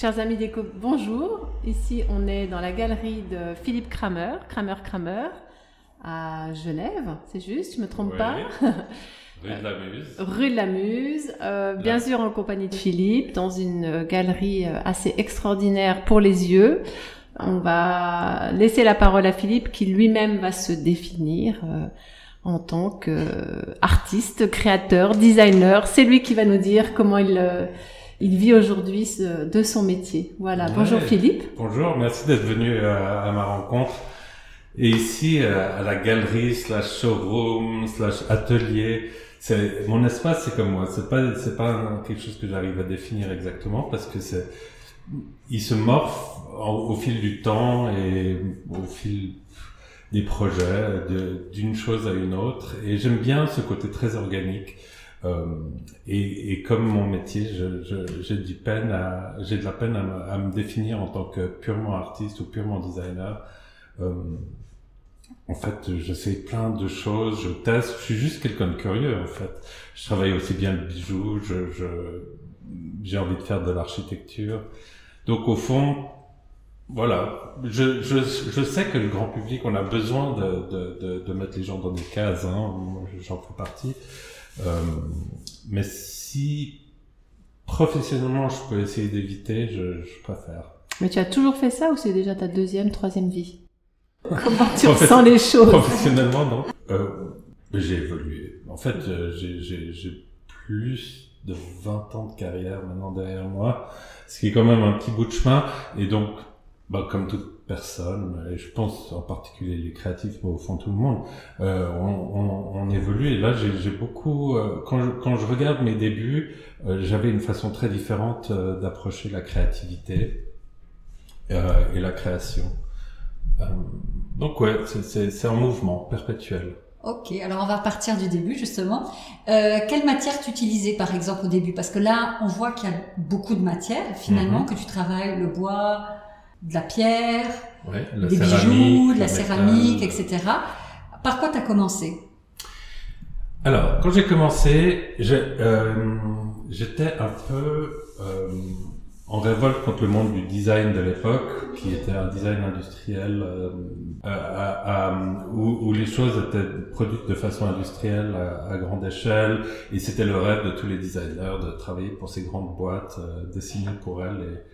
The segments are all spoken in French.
Chers amis déco, bonjour. Ici, on est dans la galerie de Philippe Kramer, Kramer Kramer, à Genève, c'est juste, je me trompe Oui. pas Rue de la Muse. Rue de la Muse, euh, bien Là. sûr en compagnie de Philippe, dans une euh, galerie euh, assez extraordinaire pour les yeux. On va laisser la parole à Philippe qui lui-même va se définir euh, en tant qu'artiste, créateur, designer. C'est lui qui va nous dire comment il, euh, il vit aujourd'hui de son métier. Voilà, Ouais. bonjour Philippe. Bonjour, merci d'être venu euh, à ma rencontre. Et ici, euh, à la galerie slash showroom slash atelier, c'est mon espace, c'est comme moi. C'est pas, c'est pas quelque chose que j'arrive à définir exactement parce que c'est, il se morphe au fil du temps et au fil des projets, de- d'une chose à une autre. Et j'aime bien ce côté très organique. Euh, et, et comme mon métier, je- je- j'ai du peine à, j'ai de la peine à me, définir en tant que purement artiste ou purement designer. Euh, en fait, j'essaie plein de choses, je teste. Je suis juste quelqu'un de curieux, en fait. Je travaille aussi bien le bijou, je, je, j'ai envie de faire de l'architecture. Donc, au fond, voilà. Je, je, je sais que le grand public, on a besoin de, de, de, de mettre les gens dans des cases, hein. J'en fais partie. Euh, mais si professionnellement je peux essayer d'éviter, je, je préfère. Mais tu as toujours fait ça ou c'est déjà ta deuxième, troisième vie Comment tu ressens les choses Professionnellement, non. Euh, j'ai évolué. En fait, euh, j'ai- j'ai j'ai plus de 20 ans de carrière maintenant derrière moi, ce qui est quand même un petit bout de chemin. Et donc, bah, comme toute personne, et je pense en particulier les créatifs, mais au fond tout le monde, euh, on, on, on évolue. Et là, j'ai beaucoup... euh, quand, je, quand je regarde mes débuts, euh, j'avais une façon très différente d'approcher la créativité et la création. Donc ouais, c'est- un mouvement perpétuel. Ok, alors on va partir du début justement. Euh, quelle matière tu utilisais par exemple au début? Parce que là, on voit qu'il y a beaucoup de matières finalement Mhm. que tu travailles, le bois, de la pierre, Ouais, des bijoux, de la métal. céramique, etc. Par quoi tu as commencé? Alors, quand j'ai commencé, euh, j'étais un peu euh, en révolte contre le monde du design de l'époque, qui était un design industriel euh, à- à- à- où, où les choses étaient produites de façon industrielle à, à grande échelle, et c'était le rêve de tous les designers de travailler pour ces grandes boîtes, euh, dessiner pour elles et,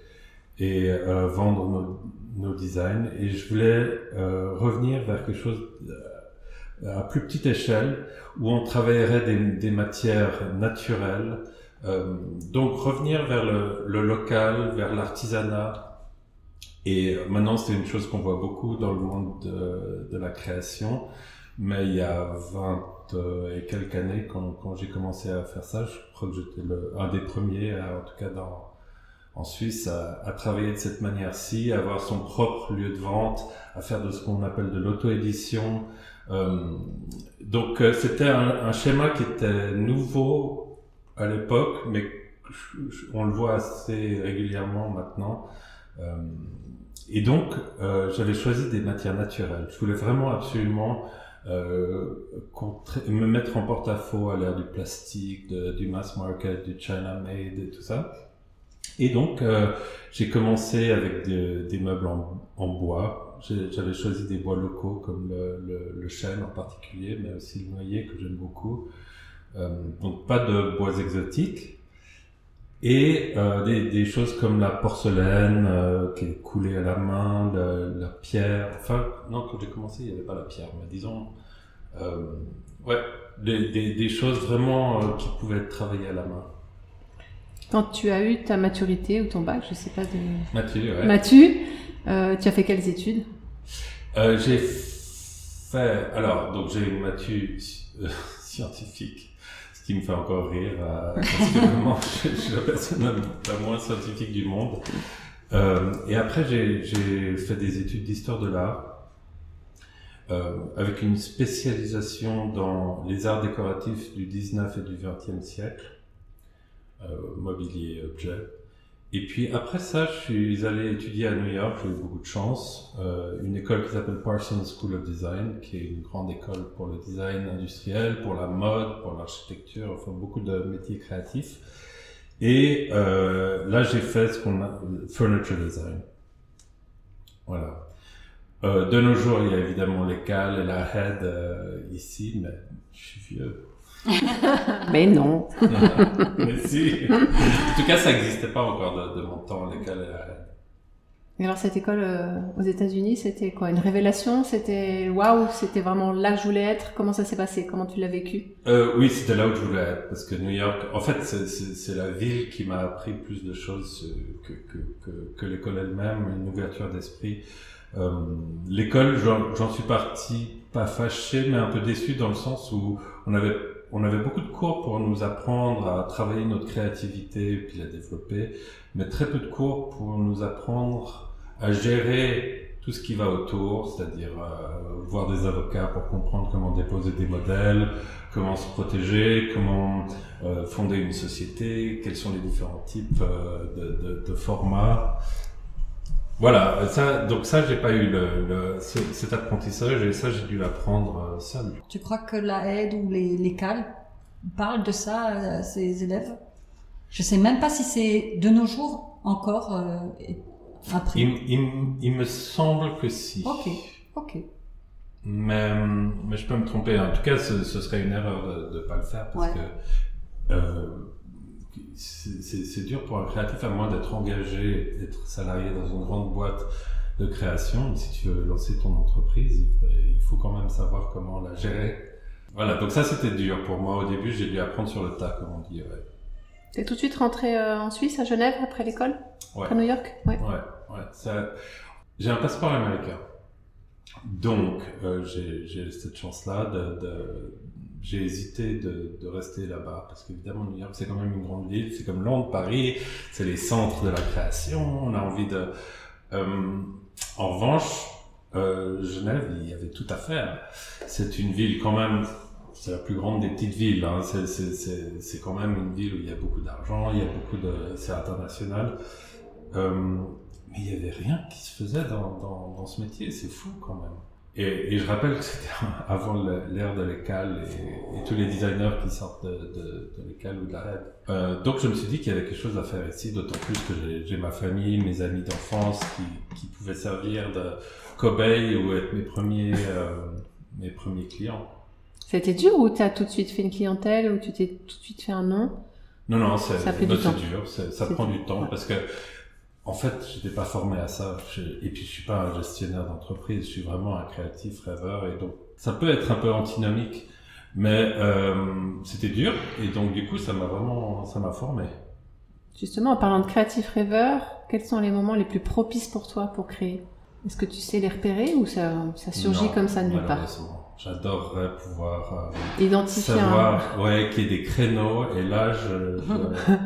et euh, vendre nos, nos designs. Et je voulais euh, revenir vers quelque chose euh, à plus petite échelle, où on travaillerait des, des matières naturelles. Euh, donc revenir vers le, le local, vers l'artisanat. Et maintenant, c'est une chose qu'on voit beaucoup dans le monde de, de la création. Mais il y a 20 euh, et quelques années, quand, quand j'ai commencé à faire ça, je crois que j'étais un des premiers, en tout cas dans, en Suisse, à, à travailler de cette manière-ci, à avoir son propre lieu de vente, à faire de ce qu'on appelle de l'auto-édition. Euh, donc euh, c'était un, un schéma qui était nouveau à l'époque, mais on le voit assez régulièrement maintenant. Euh, et donc euh, j'avais choisi des matières naturelles. Je voulais vraiment absolument euh, me mettre en porte-à-faux à l'ère du plastique, du mass market, du China made et tout ça. Et donc euh, j'ai commencé avec de- des meubles en, en bois. J'avais choisi des bois locaux comme le, le, le chêne en particulier, mais aussi le noyer que j'aime beaucoup. Euh, donc pas de bois exotiques. Et euh, des, des choses comme la porcelaine euh, qui est coulée à la main, le- la pierre. Enfin, non, quand j'ai commencé, il n'y avait pas la pierre, mais disons, euh, ouais, des, des, des choses vraiment euh, qui pouvaient être travaillées à la main. Quand tu as eu ta maturité ou ton bac, je sais pas de... Mathieu, ouais. Mathieu, euh, tu as fait quelles études? Euh, j'ai fait, alors, donc j'ai une matu euh, scientifique, ce qui me fait encore rire, euh, parce que vraiment, je, je suis la personne la, moins scientifique du monde. Euh, et après, j'ai fait des études d'histoire de l'art, euh, avec une spécialisation dans les arts décoratifs du 19 et du 20e siècle, mobilier et objets. Et puis après ça, je suis allé étudier à New York, j'ai eu beaucoup de chance, euh, une école qui s'appelle Parsons School of Design, qui est une grande école pour le design industriel, pour la mode, pour l'architecture, enfin beaucoup de métiers créatifs. Et euh, là, j'ai fait ce qu'on a furniture design. Voilà. Euh, de nos jours, il y a évidemment les cales et la head euh, ici, mais je suis vieux. Mais non. mais si. En tout cas, ça n'existait pas encore de, de mon temps, les cales et alors cette école euh, aux États-Unis, c'était quoi? Une révélation? C'était waouh C'était vraiment là que je voulais être? Comment ça s'est passé? Comment tu l'as vécu? Euh, oui, c'était là où je voulais être, parce que New York, en fait, c'est- la ville qui m'a appris plus de choses euh, que, que, que, que l'école elle-même, une ouverture d'esprit. Euh, l'école, j'en j'en suis parti pas fâché, mais un peu déçu dans le sens où on avait on avait beaucoup de cours pour nous apprendre à travailler notre créativité puis la développer, mais très peu de cours pour nous apprendre à gérer tout ce qui va autour, c'est-à-dire euh, voir des avocats pour comprendre comment déposer des modèles, comment se protéger, comment euh, fonder une société, quels sont les différents types euh, de formats. Voilà, ça, donc ça, j'ai pas eu le, le- ce- cet apprentissage et ça, j'ai dû l'apprendre euh, seul. Tu crois que la aide ou les, les cales parlent de ça à ses élèves? Je sais même pas si c'est de nos jours encore euh. Il, il, il me semble que si. Ok, ok. Mais, mais je peux me tromper. En tout cas, ce, ce serait une erreur de ne pas le faire parce Ouais. que euh, c'est dur pour un créatif à moins d'être engagé, d'être salarié dans une grande boîte de création. Si tu veux lancer ton entreprise, il faut, quand même savoir comment la gérer. Voilà, donc ça c'était dur pour moi au début. J'ai dû apprendre sur le tas, comme on dit. Ouais, T'es tout de suite rentré euh, en Suisse, à Genève, après l'école? Ouais. Après New York? Ouais. Ouais, ouais. Ça... J'ai un passeport américain. Donc, euh, j'ai j'ai cette chance-là de, de- J'ai hésité de, rester là-bas parce qu'évidemment, New York, c'est quand même une grande ville. C'est comme Londres, Paris, c'est les centres de la création. On a envie de... Euh, en revanche, euh, Genève, il y avait tout à faire. C'est une ville quand même... C'est la plus grande des petites villes. Hein. C'est- quand même une ville où il y a beaucoup d'argent, il y a beaucoup de... C'est international. Euh, mais il y avait rien qui se faisait dans, dans ce métier, c'est fou quand même. Et, et je rappelle que c'était avant l'ère de l'écale et, et tous les designers qui sortent de, de, de l'écale ou de la RED. Euh, donc je me suis dit qu'il y avait quelque chose à faire ici, d'autant plus que j'ai- ma famille, mes amis d'enfance qui, qui pouvaient servir de cobayes ou être mes premiers, euh, mes premiers clients. C'était dur ou t'as tout de suite fait une clientèle ou tu t'es tout de suite fait un nom? Non, non, c'est Ça pris bah, du temps. dur, ça prend du temps ouais. parce que, en fait, j'étais pas formé à ça. Je- et puis, je suis pas un gestionnaire d'entreprise, je suis vraiment un créatif rêveur. Et donc, ça peut être un peu antinomique, mais euh, c'était dur. Et donc, du coup, ça m'a vraiment, ça m'a formé. Justement, en parlant de créatif rêveur, quels sont les moments les plus propices pour toi pour créer? Est-ce que tu sais les repérer ou ça, ça surgit Non, comme ça de nulle part? J'adorerais pouvoir euh, Identifier un... savoir, ouais, qu'il y ait des créneaux. Et là, je, je-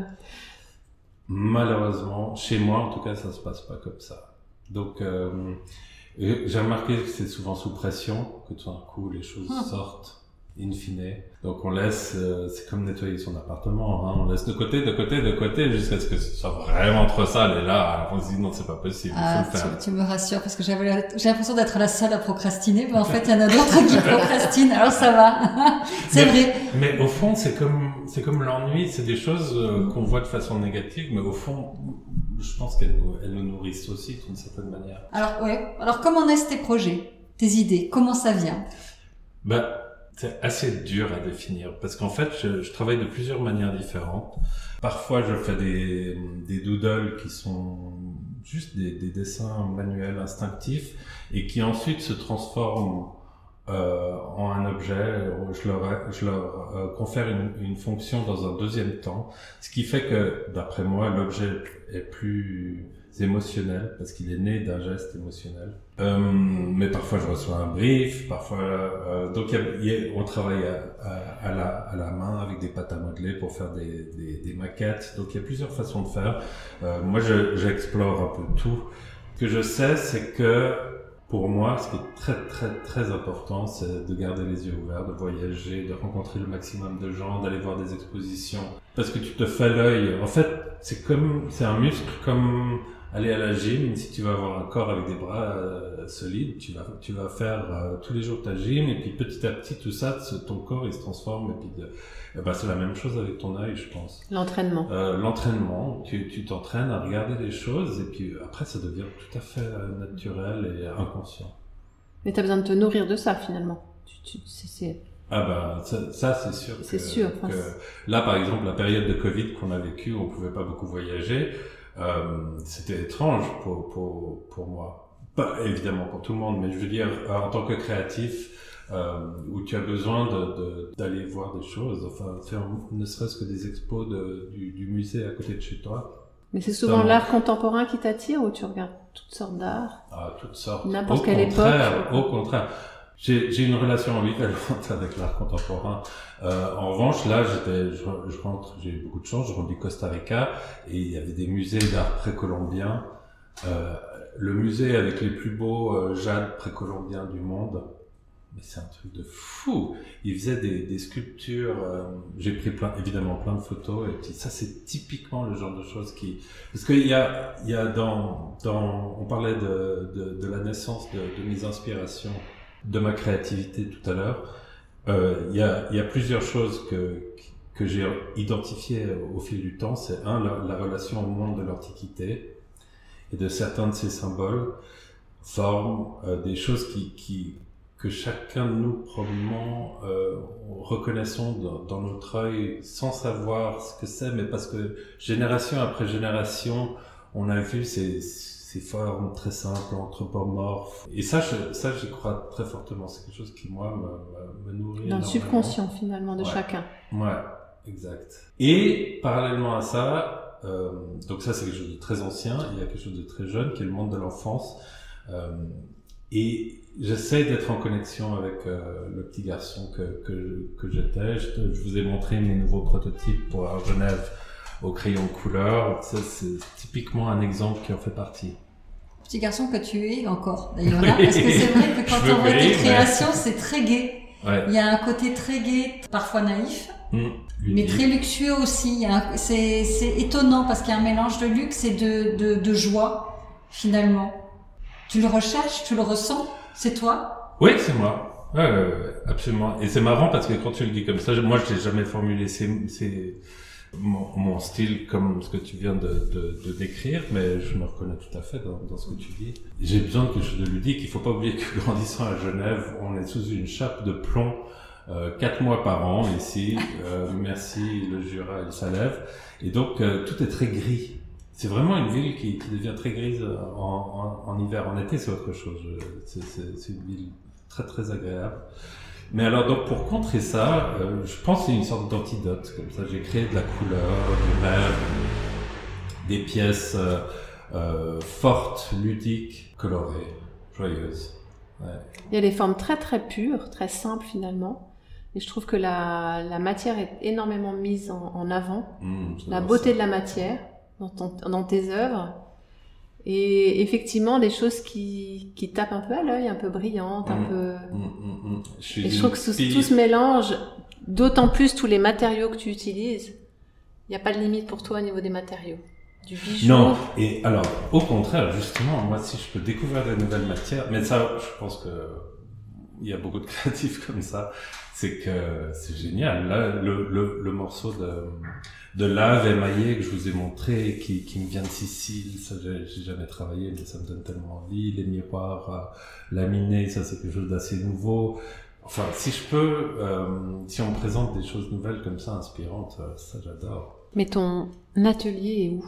malheureusement, chez moi en tout cas, ça se passe pas comme ça. Donc, euh, j'ai remarqué que c'est souvent sous pression que tout d'un coup les choses Ah. sortent in fine. Donc on laisse, euh, c'est comme nettoyer son appartement, hein, on laisse de côté, de côté, de côté jusqu'à ce que ce soit vraiment trop sale et là on se dit non c'est pas possible, il Ah, faut le faire. tu, tu me rassures parce que j'avais j'ai l'impression d'être la seule à procrastiner, mais en fait il y en a d'autres qui procrastinent, alors ça va. C'est vrai. Mais au fond, c'est comme c'est comme l'ennui, c'est des choses euh, qu'on voit de façon négative, mais au fond, je pense qu'elles nous, elles nous nourrissent aussi d'une certaine manière. Alors ouais. Alors comment naissent tes projets, tes idées? Comment ça vient? Ben, c'est assez dur à définir parce qu'en fait, je, je travaille de plusieurs manières différentes. Parfois, je fais des, des doodles qui sont juste des, des dessins manuels instinctifs et qui ensuite se transforment euh, en un objet, je leur, je leur euh, confère une, une, fonction dans un deuxième temps, ce qui fait que, d'après moi, l'objet est plus émotionnel parce qu'il est né d'un geste émotionnel. Euh, mais parfois je reçois un brief, parfois euh, donc on travaille à, à, la, à, la, main avec des pâtes à modeler pour faire des, des, des maquettes. Donc il y a plusieurs façons de faire. Euh, moi j'explore un peu tout. Ce que je sais c'est que pour moi, ce qui est très très très important, c'est de garder les yeux ouverts, de voyager, de rencontrer le maximum de gens, d'aller voir des expositions, parce que tu te fais l'œil. En fait, c'est comme c'est un muscle comme aller à la gym, si tu vas avoir un corps avec des bras euh, solides, tu vas, tu vas faire euh, tous les jours ta gym et puis petit à petit tout ça, ton corps il se transforme et puis de, eh ben, c'est la même chose avec ton œil, je pense. L'entraînement. Euh, L'entraînement, tu tu t'entraînes à regarder les choses et puis après ça devient tout à fait euh, naturel et inconscient. Mais tu as besoin de te nourrir de ça finalement. Tu, tu, c'est, ah ben ça, ça c'est sûr. C'est sûr. Que, là par exemple la période de Covid qu'on a vécue, on pouvait pas beaucoup voyager. Euh, c'était étrange pour, pour, pour moi. Pas évidemment pour tout le monde, mais je veux dire, en tant que créatif, euh, où tu as besoin d'aller de, voir des choses, enfin faire ne serait-ce que des expos de, du, du, musée à côté de chez toi. Mais c'est souvent l'art contemporain qui t'attire ou tu regardes toutes sortes d'art Ah, toutes sortes. N'importe quelle époque. Au contraire. J'ai une relation ambivalente avec l'art contemporain. Euh, en revanche, là, j'étais, je, je, rentre, j'ai eu beaucoup de chance, je rentre du Costa Rica et il y avait des musées d'art précolombien. Euh, le musée avec les plus beaux euh, jades précolombiens du monde. Mais c'est un truc de fou. Il faisait des, des sculptures. Euh, j'ai pris plein, évidemment plein de photos et puis ça c'est typiquement le genre de choses qui, parce qu'il y a, il y a dans, dans, on parlait de, de, de la naissance de, de mes inspirations de ma créativité tout à l'heure, euh, il y, a, plusieurs choses que, que j'ai identifiées au fil du temps. C'est un, la, relation au monde de l'Antiquité et de certains de ces symboles forment euh, des choses qui, qui, que chacun de nous probablement euh, reconnaissons dans, dans, notre œil sans savoir ce que c'est, mais parce que génération après génération, on a vu ces ces formes très simples, anthropomorphes. Et ça, je, ça, j'y crois très fortement. C'est quelque chose qui, moi, me, me, nourrit. Dans le subconscient, finalement, de chacun. Ouais, exact. Et, parallèlement à ça, euh, donc ça, c'est quelque chose de très ancien. Il y a quelque chose de très jeune, qui est le monde de l'enfance. Euh, et j'essaie d'être en connexion avec euh, le petit garçon que, que, que j'étais. Je, je, vous ai montré mes nouveaux prototypes pour Genève au crayon couleur. Ça, c'est typiquement un exemple qui en fait partie. Petit garçon que tu es encore, d'ailleurs, là, parce que c'est vrai que quand on voit tes créations, c'est très gai. Il y a un côté très gai, parfois naïf, mmh, mais très luxueux aussi. C'est étonnant parce qu'il y a un mélange de luxe et de, de, de joie, finalement. Tu le recherches, tu le ressens, c'est toi? Oui, c'est moi. Ouais, ouais, absolument. Et c'est marrant parce que quand tu le dis comme ça, moi je n'ai jamais formulé ces, ces, mon, style comme ce que tu viens de, de, de, décrire, mais je me reconnais tout à fait dans, dans ce que tu dis. J'ai besoin de quelque chose de ludique. Il faut pas oublier que grandissant à Genève, on est sous une chape de plomb euh, quatre mois par an ici. Euh, merci le Jura et le. Et donc euh, tout est très gris. C'est vraiment une ville qui, qui devient très grise en, en, en hiver. En été, c'est autre chose. C'est une ville très très agréable. Mais alors donc pour contrer ça, euh, je pense c'est une sorte d'antidote. Comme ça, j'ai créé de la couleur, du rêve, des pièces euh, euh, fortes, ludiques, colorées, joyeuses. Ouais. Il y a des formes très très pures, très simples finalement. Et je trouve que la, la matière est énormément mise en, en avant. Mmh, la beauté ça. de la matière dans, ton, dans tes œuvres. Et effectivement, des choses qui, qui tapent un peu à l'œil, un peu brillantes, un mmh, peu. Mmh, mmh, je et je trouve que tout, tout se mélange, d'autant plus tous les matériaux que tu utilises. Il n'y a pas de limite pour toi au niveau des matériaux. Du bijou. Non, et alors, au contraire, justement, moi, si je peux découvrir de nouvelles matières, mais ça, je pense que il y a beaucoup de créatifs comme ça, c'est que c'est génial. Là, le, le, le morceau de de lave émaillée que je vous ai montré, qui, qui me vient de Sicile, ça j'ai jamais travaillé, mais ça me donne tellement envie. Les miroirs euh, laminés, ça c'est quelque chose d'assez nouveau. Enfin, si je peux, euh, si on me présente des choses nouvelles comme ça, inspirantes, euh, ça j'adore. Mais ton atelier est où?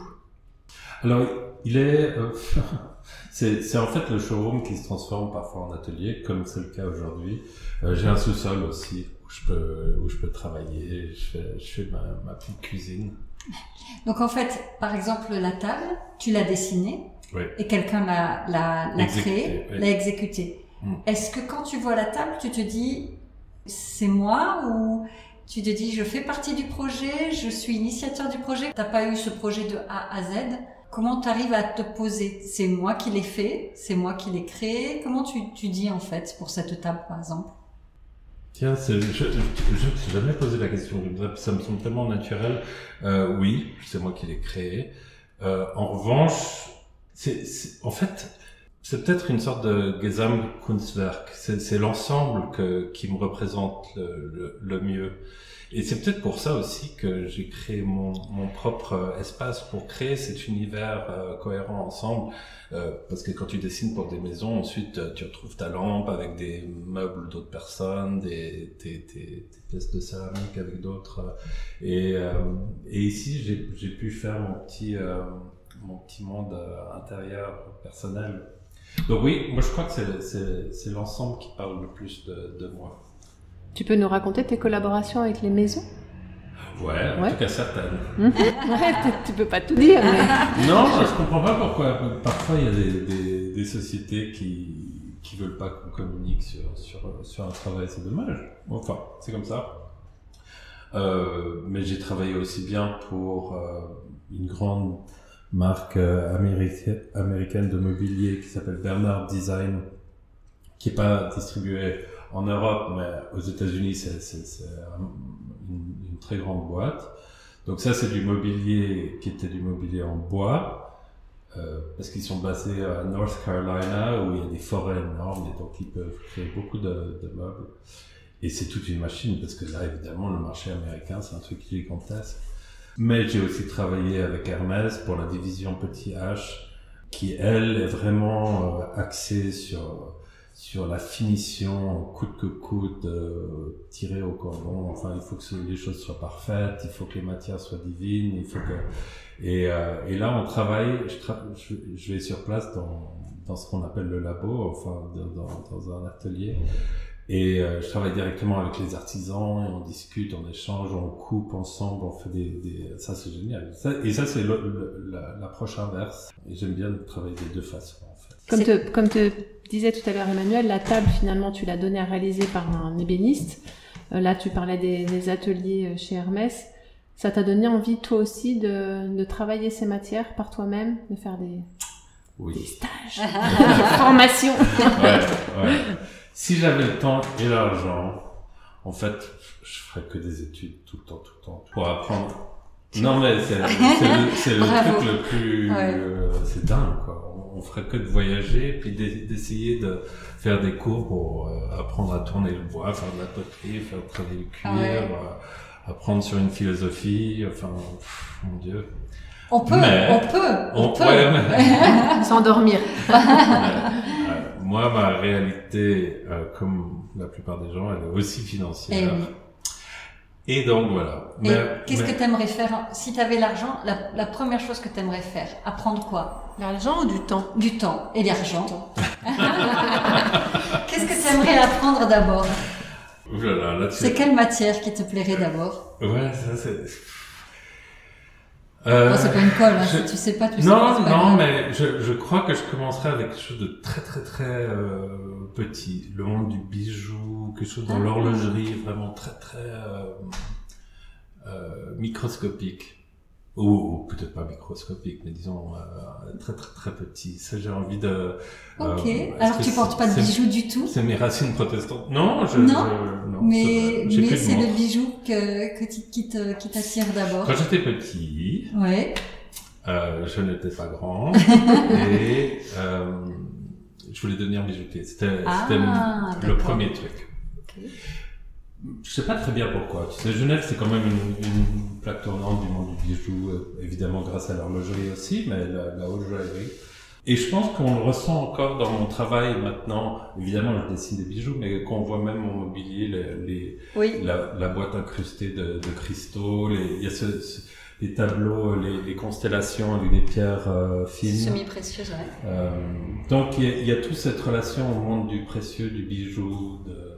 Alors, il est... Euh, c'est en fait le showroom qui se transforme parfois en atelier, comme c'est le cas aujourd'hui. Euh, j'ai un sous-sol aussi où je peux, où je peux travailler, je fais, je fais ma, ma petite cuisine. Donc en fait, par exemple, la table, tu l'as dessinée oui. et quelqu'un l'a, créée, l'a exécutée. Mm. Est-ce que quand tu vois la table, tu te dis c'est moi ou tu te dis je fais partie du projet, je suis initiateur du projet, t'as pas eu ce projet de A à Z? Comment tu arrives à te poser? C'est moi qui l'ai fait, c'est moi qui l'ai créé. Comment tu, tu dis en fait pour cette table par exemple? Tiens, je ne me jamais posé la question. Ça me semble tellement naturel. Euh, oui, c'est moi qui l'ai créé. Euh, en revanche, c'est, en fait, c'est peut-être une sorte de Gesamtkunstwerk. C'est l'ensemble qui me représente le, le, mieux. Et c'est peut-être pour ça aussi que j'ai créé mon, mon, propre espace pour créer cet univers euh, cohérent ensemble. Euh, parce que quand tu dessines pour des maisons, ensuite euh, tu retrouves ta lampe avec des meubles d'autres personnes, des, des, pièces de céramique avec d'autres. Et, et ici, j'ai pu faire mon petit, mon petit monde intérieur personnel donc oui, moi je crois que c'est l'ensemble qui parle le plus de, de, moi. Tu peux nous raconter tes collaborations avec les maisons? Ouais, en tout cas certaines. ouais, tu peux pas tout dire. Mais... non, je comprends pas pourquoi. Parfois il y a des, des, des sociétés qui qui veulent pas qu'on communique sur, sur, sur un travail, c'est dommage. Enfin, c'est comme ça. Euh, mais j'ai travaillé aussi bien pour euh, une grande marque euh, américaine de mobilier qui s'appelle Bernard Design, qui est pas distribuée en Europe, mais aux États-Unis, c'est une, très grande boîte. Donc ça, c'est du mobilier qui était du mobilier en bois, euh, parce qu'ils sont basés à North Carolina, où il y a des forêts énormes, et donc ils peuvent créer beaucoup de, de meubles. Et c'est toute une machine, parce que là, évidemment, le marché américain, c'est un truc gigantesque. Mais j'ai aussi travaillé avec Hermès pour la division Petit H, qui elle est vraiment euh, axée sur sur la finition coûte que coûte, euh, tirée au cordon. Enfin, il faut que les choses soient parfaites, il faut que les matières soient divines, il faut que et, euh, et là on travaille. Je, je, vais sur place dans dans ce qu'on appelle le labo, enfin dans, dans un atelier et euh, je travaille directement avec les artisans et on discute, on échange, on coupe ensemble, on fait des... des... Ça c'est génial. et ça c'est l'approche inverse. Et j'aime bien travailler des deux façons en fait. Comme te, comme te disais tout à l'heure Emmanuel, la table finalement tu l'as donnée à réaliser par un ébéniste. Euh, là tu parlais des, des, ateliers euh, chez Hermès. Ça t'a donné envie toi aussi de, de travailler ces matières par toi-même, de faire des, oui. des stages, des formations? ouais, ouais. Si j'avais le temps et l'argent, en fait, je ferais que des études tout le temps, tout le temps, pour apprendre. Non mais c'est le, le truc le plus, euh, c'est dingue quoi. On, ferait que de voyager, puis d'essayer de faire des cours pour euh, apprendre à tourner le bois, faire de la poterie, faire travailler le cuir, ah euh, apprendre sur une philosophie. Enfin, mon Dieu. On peut, on peut, on, peut. S'endormir moi, ma réalité, euh, comme la plupart des gens, elle est aussi financière. Et, Et donc voilà. qu'est-ce que tu aimerais faire si tu avais l'argent la, première chose que tu aimerais faire, apprendre quoi? L'argent ou du temps? Du temps et l'argent. qu'est-ce que tu aimerais apprendre d'abord? C'est quelle matière qui te plairait d'abord? Ouais, ça c'est euh, c'est pas une colle, hein, si tu sais pas, tu sais pas. Non, non, mais je, je crois que je commencerai avec quelque chose de très très très euh, petit, le monde du bijou, quelque chose dans ah. l'horlogerie, vraiment très très euh, euh microscopique. Ou, peut-être pas microscopique, mais disons euh, très très très petit. Ça, j'ai envie de. Ok. Euh, Alors tu portes pas de bijoux du tout? C'est mes racines protestantes. Non, je, non, non mais mais c'est le bijou que, que qui te qui t'attire d'abord. Quand j'étais petit. Ouais. Euh, je n'étais pas grand et euh, je voulais devenir bijoutier. C'était ah, le premier truc. Okay. Je sais pas très bien pourquoi. Tu sais, Genève, c'est quand même une, une, plaque tournante du monde du bijou, euh, évidemment grâce à l'horlogerie aussi, mais la, la haute joaillerie. Et je pense qu'on le ressent encore dans mon travail maintenant. Évidemment, je dessine des bijoux, mais qu'on voit même mon mobilier, les, les la, la, boîte incrustée de, de cristaux, les, il y a ce, les tableaux, les, constellations avec des pierres euh, fines. Semi-précieuses, ouais. Euh, donc il y, a toute cette relation au monde du précieux, du bijou, de,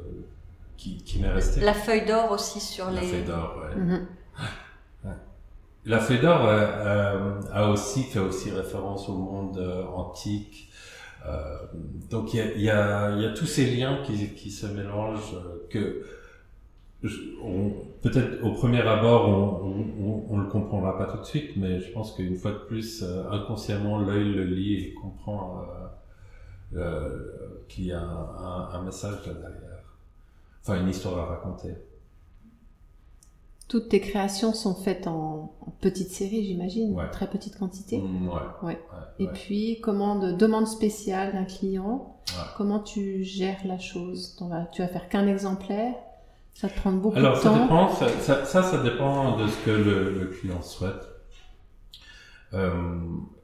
qui, qui m'est restée. La feuille d'or aussi sur les... La feuille d'or, ouais. Mhm. La feuille d'or euh, a aussi fait aussi référence au monde antique. donc il y a, y, a, y a, tous ces liens qui, qui se mélangent que peut-être au premier abord, on, on, le comprendra pas tout de suite, mais je pense qu'une fois de plus, euh, inconsciemment, l'œil le lit et comprend euh, euh, qu'il y a un, message là derrière. Enfin, une histoire à raconter. Toutes tes créations sont faites en, petite série, j'imagine, très petite quantité. Mm, ouais. et puis, commande, demande spéciale d'un client. Comment tu gères la chose? Tu vas faire qu'un exemplaire? Ça te prend beaucoup Alors, de temps? Dépend, ça, ça, ça, ça, dépend de ce que le, le client souhaite. Euh,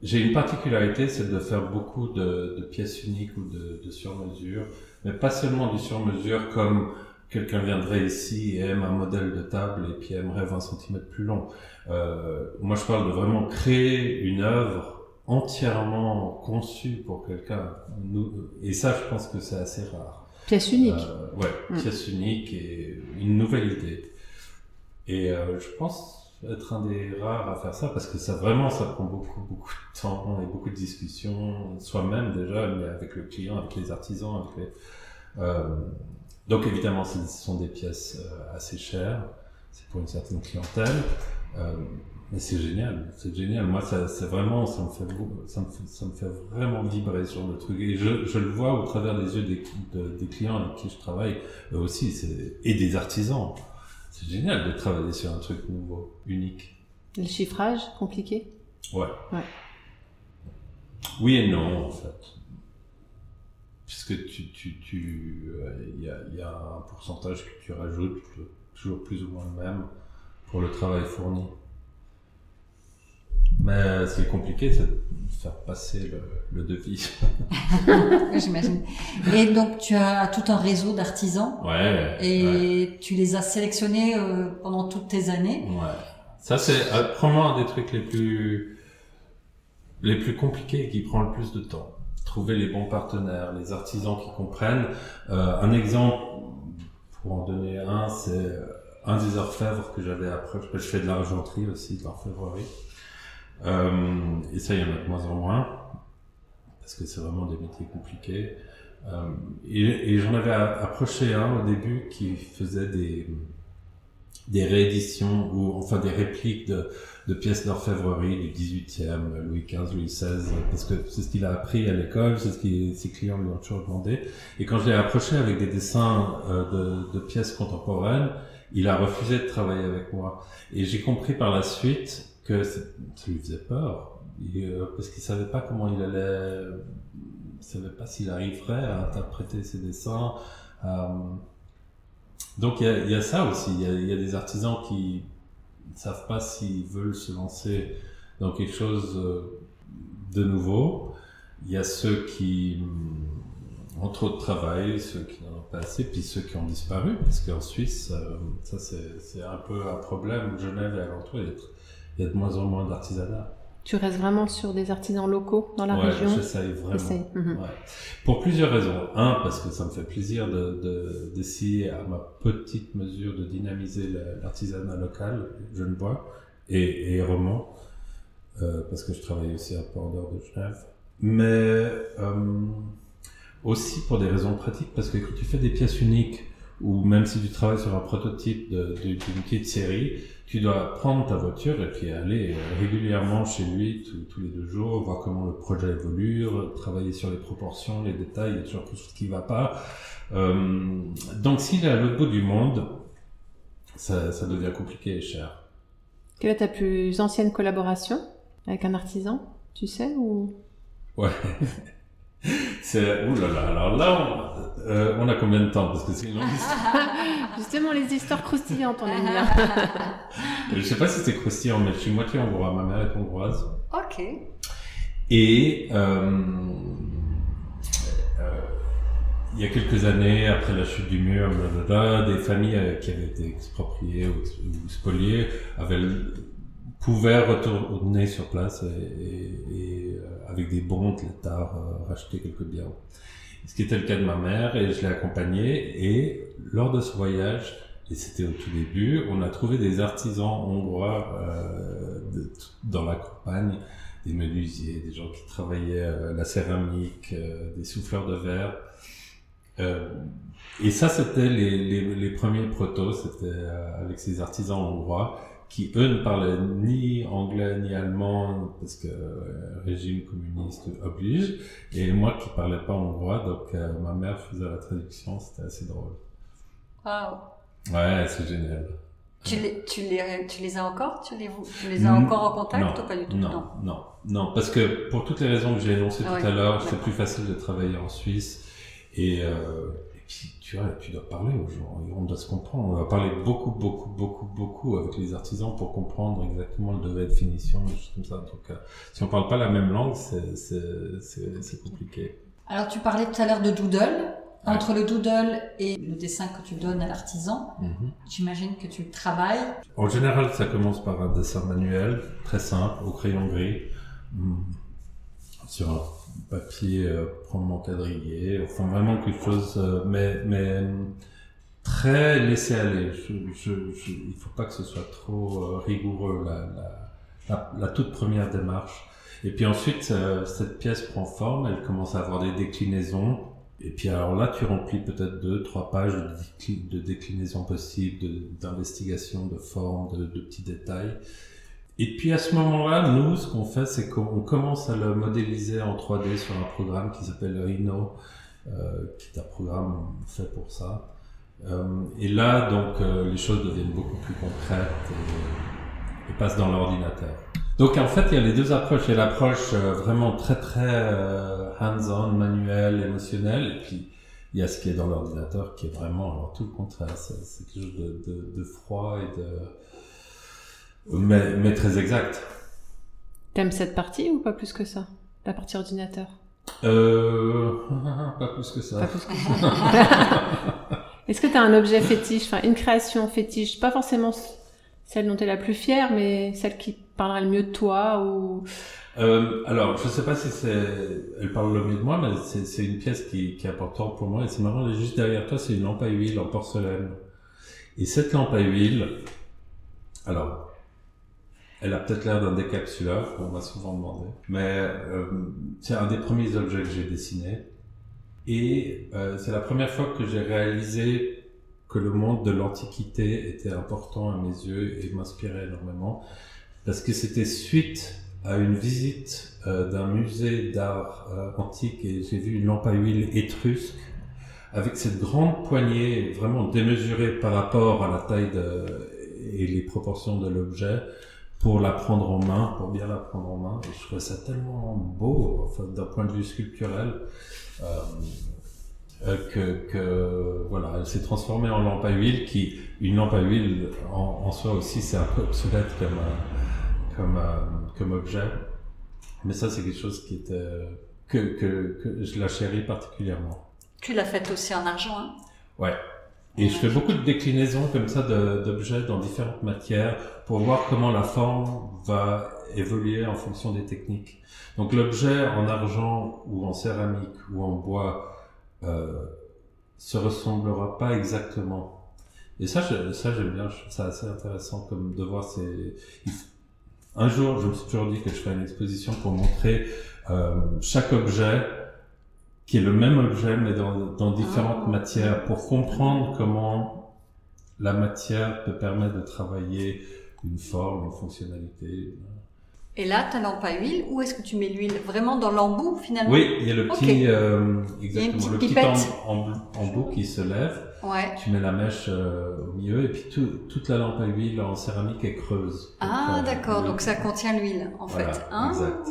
J'ai une particularité, c'est de faire beaucoup de, de, pièces uniques ou de, de sur-mesure, mais pas seulement du sur-mesure comme quelqu'un viendrait ici et aime un modèle de table et puis aimerait 20 cm plus long. Euh, moi, je parle de vraiment créer une œuvre entièrement conçue pour quelqu'un. Et ça, je pense que c'est assez rare. Pièce unique. Euh, ouais, mm. pièce unique et une nouvelle idée. Et euh, je pense être un des rares à faire ça parce que ça vraiment ça prend beaucoup beaucoup de temps et beaucoup de discussions soi-même déjà mais avec le client avec les artisans avec les donc évidemment ce sont des pièces euh, assez chères c'est pour une certaine clientèle euh, mais c'est génial, c'est génial. Moi, ça, c'est vraiment, ça me fait, ça me fait, ça me fait vraiment vibrer sur le truc. Et je, je le vois au travers des yeux des, des clients avec qui je travaille eux aussi, c'est, et des artisans. C'est génial de travailler sur un truc nouveau, unique. Le chiffrage, compliqué? Ouais. Ouais. Oui et non, en fait. Puisque tu, tu, tu, il y, a, y a un pourcentage que tu rajoutes, toujours plus ou moins le même, pour le travail fourni. Mais ce qui est compliqué, c'est de faire passer le, le devis. J'imagine. Et donc, tu as tout un réseau d'artisans. Ouais. Et tu les as sélectionnés euh, pendant toutes tes années. Ouais. Ça, c'est euh, probablement un des trucs les plus, les plus compliqués et qui prend le plus de temps. Trouver les bons partenaires, les artisans qui comprennent. Euh, un exemple, pour en donner un, c'est un des orfèvres que j'avais après. Je fais de l'argenterie aussi, de l'orfèvrerie. Euh, et ça, il y en a de moins en moins, parce que c'est vraiment des métiers compliqués. Euh, et, et j'en avais approché un au début qui faisait des, des rééditions ou enfin des répliques de, de pièces d'orfèvrerie du 18e, Louis XV, Louis XVI, parce que c'est ce qu'il a appris à l'école, c'est ce que ses clients lui ont toujours demandé. Et quand je l'ai approché avec des dessins euh, de, pièces contemporaines, il a refusé de travailler avec moi. Et j'ai compris par la suite que ça lui faisait peur, euh, parce qu'il savait pas comment il allait, il savait pas s'il arriverait à interpréter ses dessins. Euh, donc il y, a, ça aussi, il y a des artisans qui ne savent pas s'ils veulent se lancer dans quelque chose euh, de nouveau. Il y a ceux qui ont trop de travail, ceux qui n'en ont pas assez, puis ceux qui ont disparu, parce qu'en Suisse, ça c'est un peu un problème. Genève et alentour, il y a de moins en moins d'artisanat. Tu restes vraiment sur des artisans locaux dans la ouais, région? J'essaye vraiment. Mhm. Ouais. Pour plusieurs raisons. Un, parce que ça me fait plaisir d'essayer de, à ma petite mesure de dynamiser l'artisanat local genevois et, et roman, euh, parce que je travaille aussi un peu en dehors de Genève. Mais euh, aussi pour des raisons pratiques, parce que quand tu fais des pièces uniques, ou même si tu travailles sur un prototype d'une petite série, tu dois prendre ta voiture et puis aller régulièrement chez lui tous les deux jours, voir comment le projet évolue, travailler sur les proportions, les détails, il y a toujours quelque chose qui va pas. Euh, donc s'il est à l'autre bout du monde, ça, ça devient compliqué et cher. Quelle est ta plus ancienne collaboration avec un artisan, tu sais ou? Ouais. C'est ouh là là. Alors là, on, euh, on a combien de temps parce que c'est une longue histoire. Justement, les histoires croustillantes, on aime bien. je sais pas si c'est croustillant, mais je suis moitié hongrois. Ma mère est hongroise. Ok. Et euh, euh, il y a quelques années, après la chute du mur, des familles qui avaient été expropriées ou, ou spoliées avaient pouvait retourner sur place et, avec des bons de l'État racheter quelques biens. Ce qui était le cas de ma mère et je l'ai accompagnée et lors de ce voyage, et c'était au tout début, on a trouvé des artisans hongrois euh, dans la campagne, des menuisiers, des gens qui travaillaient euh, la céramique, euh, des souffleurs de verre. Euh, et ça, c'était les, les, les, premiers protos, c'était euh, avec ces artisans hongrois qui eux ne parlaient ni anglais ni allemand parce que euh, régime communiste oblige. Et moi qui parlais pas hongrois donc euh, ma mère faisait la traduction c'était assez drôle. Waouh. Ouais c'est génial. Tu les, tu les, tu les as encore? Tu les, tu les as encore en contact ou pas du tout? Non, non, non, parce que pour toutes les raisons que j'ai énoncées ah tout à l'heure, c'est plus facile de travailler en Suisse. Et euh, tu vois, tu dois parler aux gens, on doit se comprendre. On va parler beaucoup, beaucoup, beaucoup, beaucoup avec les artisans pour comprendre exactement le degré de finition, des choses comme ça. Donc, euh, si on parle pas la même langue, c'est compliqué. Alors, tu parlais tout à l'heure de doodle. Entre le doodle et le dessin que tu donnes à l'artisan, mhm. j'imagine que tu travailles. En général, ça commence par un dessin manuel, très simple, au crayon gris, hmm. sur un papier euh, mon quadrillé, enfin vraiment quelque chose, euh, mais, mais très laissé aller. Il faut pas que ce soit trop euh, rigoureux, la, la, toute première démarche. Et puis ensuite, cette pièce prend forme, elle commence à avoir des déclinaisons. Et puis alors là, tu remplis peut-être deux, trois pages de, déclinaisons possibles, d'investigation de, de forme, de, de petits détails. Et puis à ce moment-là, nous, ce qu'on fait, c'est qu'on commence à le modéliser en 3D sur un programme qui s'appelle Rhino, euh, qui est un programme fait pour ça. Euh, et là, donc, euh, les choses deviennent beaucoup plus concrètes et, passent dans l'ordinateur. Donc en fait, il y a les deux approches. Il y a l'approche vraiment très très hands-on, manuel, émotionnel, et puis il y a ce qui est dans l'ordinateur, qui est vraiment alors tout le contraire. C'est quelque chose de froid et de mais, mais très exact. T'aimes cette partie ou pas plus que ça? La partie ordinateur? Euh... Pas plus que ça. Pas plus que ça. Est-ce que tu as un objet fétiche, enfin une création fétiche, pas forcément celle dont tu es la plus fière, mais celle qui parlera le mieux de toi ou euh, alors, je sais pas si c'est, elle parle le mieux de moi, mais c'est une pièce qui, qui est importante pour moi. Et c'est marrant, juste derrière toi, c'est une lampe à huile en porcelaine. Et cette lampe à huile, alors, elle a peut-être l'air d'un décapsuleur, on m'a souvent demandé. Mais euh, c'est un des premiers objets que j'ai dessiné. Et euh, c'est la première fois que j'ai réalisé que le monde de l'Antiquité était important à mes yeux et m'inspirait énormément. Parce que c'était suite à une visite euh, d'un musée d'art euh, antique et j'ai vu une lampe à huile étrusque avec cette grande poignée vraiment démesurée par rapport à la taille de, et les proportions de l'objet pour la prendre en main, pour bien la prendre en main. Et je trouvais ça tellement beau, enfin, d'un point de vue sculpturel, euh, euh, que, que, voilà, elle s'est transformée en lampe à huile, qui, une lampe à huile en, en soi aussi, c'est un peu obsolète comme, euh, comme, euh, comme objet. Mais ça, c'est quelque chose qui était, que, que, que je la chéris particulièrement. Tu l'as faite aussi en argent, hein? Ouais. Et je fais beaucoup de déclinaisons comme ça d'objets dans différentes matières pour voir comment la forme va évoluer en fonction des techniques. Donc l'objet en argent ou en céramique ou en bois euh, se ressemblera pas exactement. Et ça, ça j'aime bien, je trouve ça assez intéressant comme de voir ces... Un jour, je me suis toujours dit que je ferais une exposition pour montrer euh, chaque objet qui est le même objet mais dans, dans différentes ah. matières pour comprendre comment la matière peut permettre de travailler une forme, une fonctionnalité. Et là, ta lampe à huile, où est-ce que tu mets l'huile Vraiment dans l'embout finalement? Oui, il y a le petit, euh, exactement, le petit embout qui se lève. Ouais. Tu mets la mèche euh, au milieu et puis tout, toute la lampe à huile en céramique est creuse. Ah euh, d'accord, donc ça contient l'huile en fait. Ah, exact.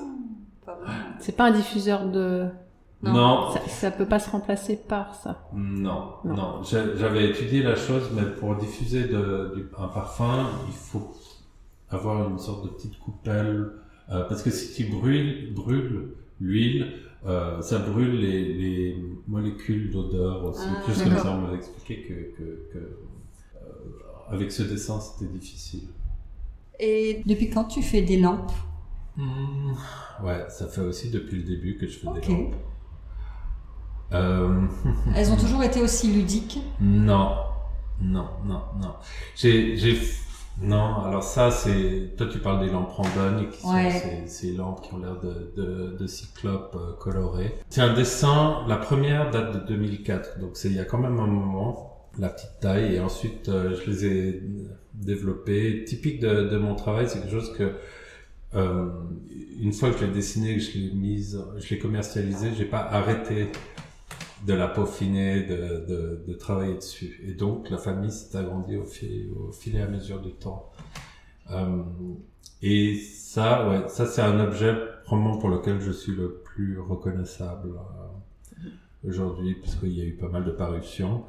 C'est pas un diffuseur de non. Ça, ne peut pas se remplacer par ça. Non, non. J'avais étudié la chose, mais pour diffuser de, du, un parfum, il faut avoir une sorte de petite coupelle, euh, parce que si tu brûles, brûles l'huile, euh, ça brûle les, les molécules d'odeur aussi. Ah, Juste comme ça, on m'a expliqué que, que, que euh, avec ce dessin, c'était difficile. Et depuis quand tu fais des lampes? Mmh, Ouais, ça fait aussi depuis le début que je fais des lampes. Euh... Elles ont toujours été aussi ludiques Non, non, non, non. J'ai non, alors ça, c'est. Toi, tu parles des lampes Randonne, qui sont ces, lampes qui ont l'air de, de, de cyclopes euh, colorés. C'est un dessin, la première date de 2004, donc c'est il y a quand même un moment, la petite taille, et ensuite euh, je les ai développés. Typique de, de mon travail, c'est quelque chose que. Euh, une fois que je l'ai dessiné, que je l'ai mise, je l'ai commercialisé, j'ai pas arrêté de la peaufiner, de, de, de, travailler dessus. Et donc la famille s'est agrandie au fil, au fil et à mesure du temps. Euh, et ça, ouais, ça c'est un objet probablement pour lequel je suis le plus reconnaissable euh, aujourd'hui, puisqu'il y a eu pas mal de parutions.